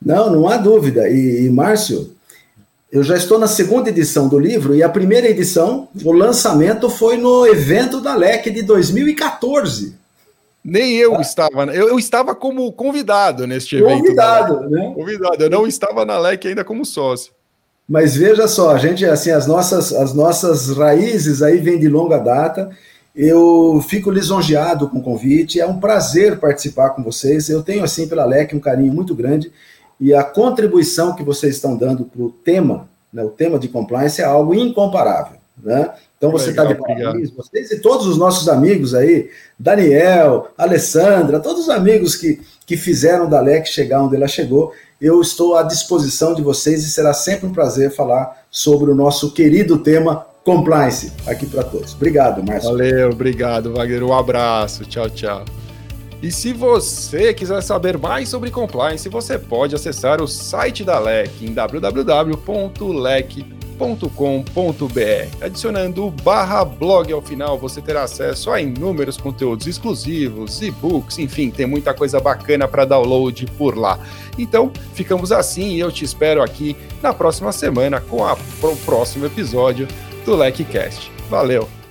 B: Não, não há dúvida. E, e, Márcio, eu já estou na segunda edição do livro e a primeira edição, o lançamento foi no evento da LEC de 2014.
A: Nem eu ah. estava, eu, eu, estava como convidado neste evento.
B: Convidado, né?
A: Convidado, eu não estava na LEC ainda como sócio.
B: Mas veja só, a gente, assim, as nossas, as nossas raízes aí vêm de longa data. Eu fico lisonjeado com o convite, é um prazer participar com vocês. Eu tenho, assim, pela LEC um carinho muito grande e a contribuição que vocês estão dando para o tema, né, o tema de compliance, é algo incomparável. Né? Então você está de parabéns, vocês e todos os nossos amigos aí, Daniel, Alessandra, todos os amigos que, que fizeram da LEC chegar onde ela chegou, eu estou à disposição de vocês e será sempre um prazer falar sobre o nosso querido tema compliance aqui para todos. Obrigado, Márcio.
A: Valeu, obrigado, Wagner. Um abraço. Tchau, tchau. E se você quiser saber mais sobre compliance, você pode acessar o site da LEC em www.lec.com.br. Adicionando o barra blog ao final, você terá acesso a inúmeros conteúdos exclusivos, e-books, enfim, tem muita coisa bacana para download por lá. Então, ficamos assim e eu te espero aqui na próxima semana com a, o próximo episódio do LECcast. Valeu!